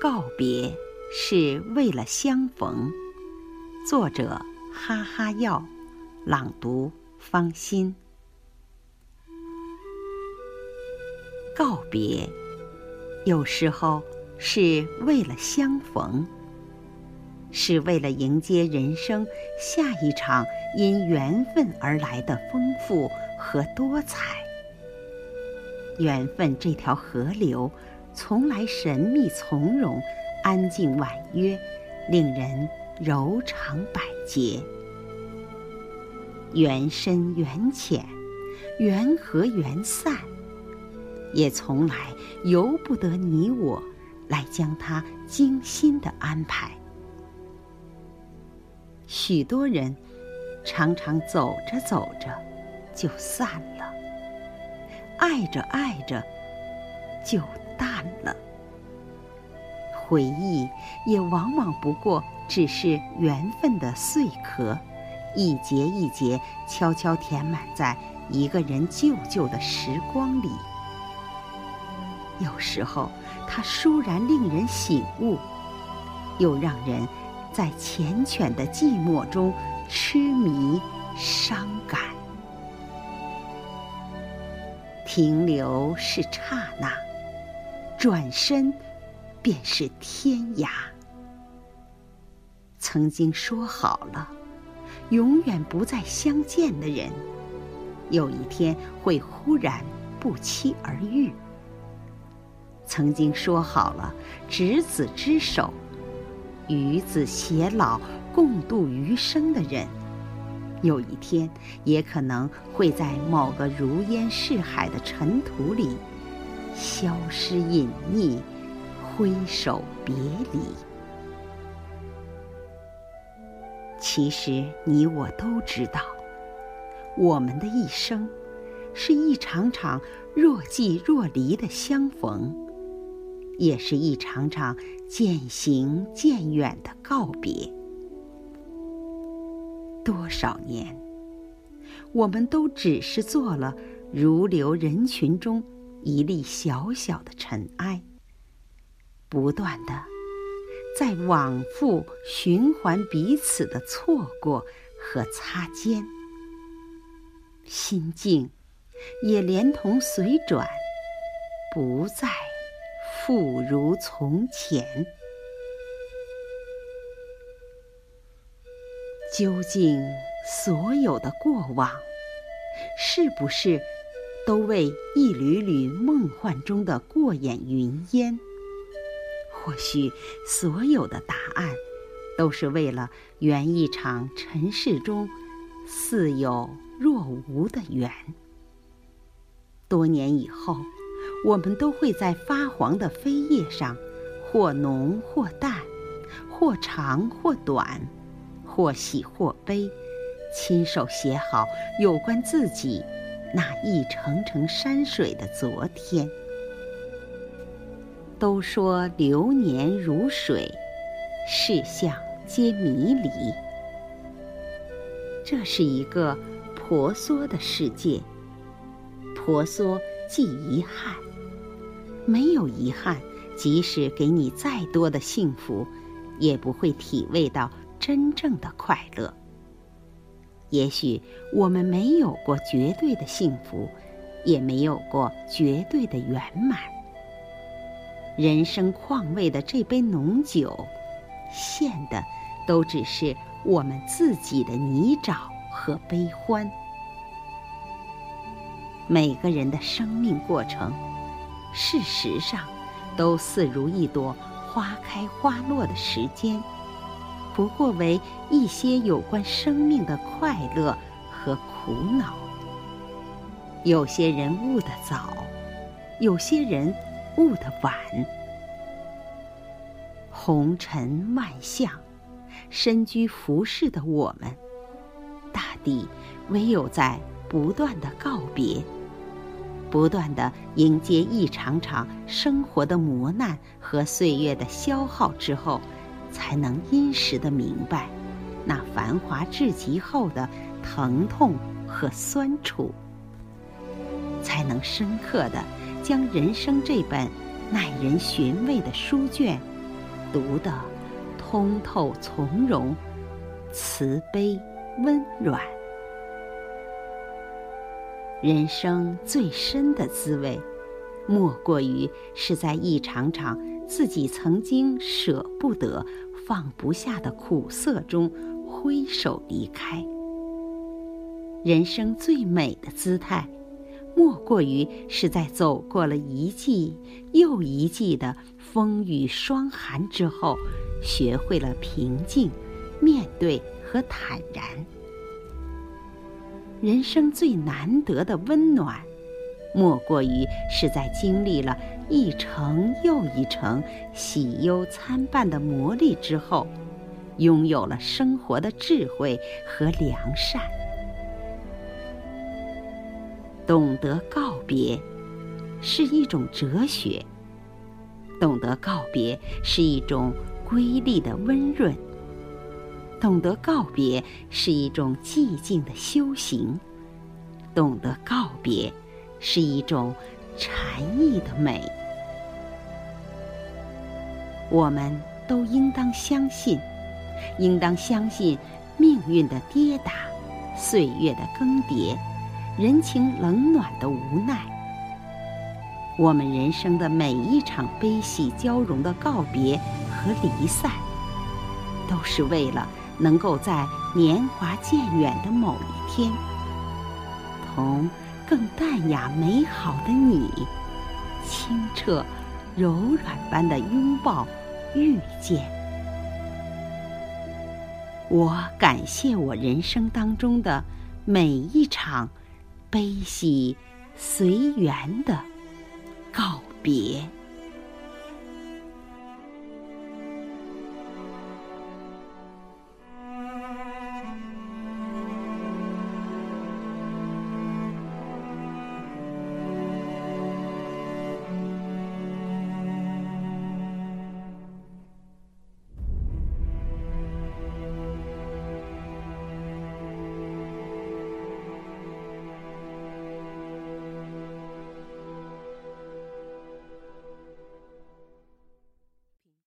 告别是为了相逢。作者：哈哈药，朗读：方心。告别，有时候是为了相逢，是为了迎接人生下一场因缘分而来的丰富和多彩。缘分这条河流。从来神秘从容，安静婉约，令人柔肠百结。缘深缘浅，缘合缘散，也从来由不得你我来将它精心的安排。许多人常常走着走着就散了，爱着爱着就。淡了，回忆也往往不过只是缘分的碎壳，一节一节悄悄填满在一个人旧旧的时光里。有时候，它倏然令人醒悟，又让人在缱绻的寂寞中痴迷伤感。停留是刹那。转身，便是天涯。曾经说好了，永远不再相见的人，有一天会忽然不期而遇。曾经说好了，执子之手，与子偕老，共度余生的人，有一天也可能会在某个如烟似海的尘土里。消失隐匿，挥手别离。其实你我都知道，我们的一生，是一场场若即若离的相逢，也是一场场渐行渐远的告别。多少年，我们都只是做了如流人群中。一粒小小的尘埃，不断的在往复循环彼此的错过和擦肩，心境也连同随转，不再复如从前。究竟所有的过往，是不是？都为一缕缕梦幻中的过眼云烟。或许所有的答案，都是为了圆一场尘世中似有若无的缘。多年以后，我们都会在发黄的扉页上，或浓或淡，或长或短，或喜或悲，亲手写好有关自己。那一程程山水的昨天，都说流年如水，世相皆迷离。这是一个婆娑的世界，婆娑即遗憾。没有遗憾，即使给你再多的幸福，也不会体味到真正的快乐。也许我们没有过绝对的幸福，也没有过绝对的圆满。人生况味的这杯浓酒，献的都只是我们自己的泥沼和悲欢。每个人的生命过程，事实上，都似如一朵花开花落的时间。不过为一些有关生命的快乐和苦恼。有些人悟得早，有些人悟得晚。红尘万象，身居浮世的我们，大抵唯有在不断的告别，不断的迎接一场场生活的磨难和岁月的消耗之后。才能殷实的明白，那繁华至极后的疼痛和酸楚；才能深刻的将人生这本耐人寻味的书卷读得通透从容、慈悲温软。人生最深的滋味，莫过于是在一场场自己曾经舍不得、放不下的苦涩中挥手离开。人生最美的姿态，莫过于是在走过了一季又一季的风雨霜寒之后，学会了平静、面对和坦然。人生最难得的温暖，莫过于是在经历了一程又一程喜忧参半的磨砺之后，拥有了生活的智慧和良善。懂得告别，是一种哲学；懂得告别，是一种瑰丽的温润。懂得告别是一种寂静的修行，懂得告别是一种禅意的美。我们都应当相信，应当相信命运的跌打，岁月的更迭，人情冷暖的无奈。我们人生的每一场悲喜交融的告别和离散，都是为了。能够在年华渐远的某一天，同更淡雅美好的你，清澈柔软般的拥抱遇见。我感谢我人生当中的每一场悲喜随缘的告别。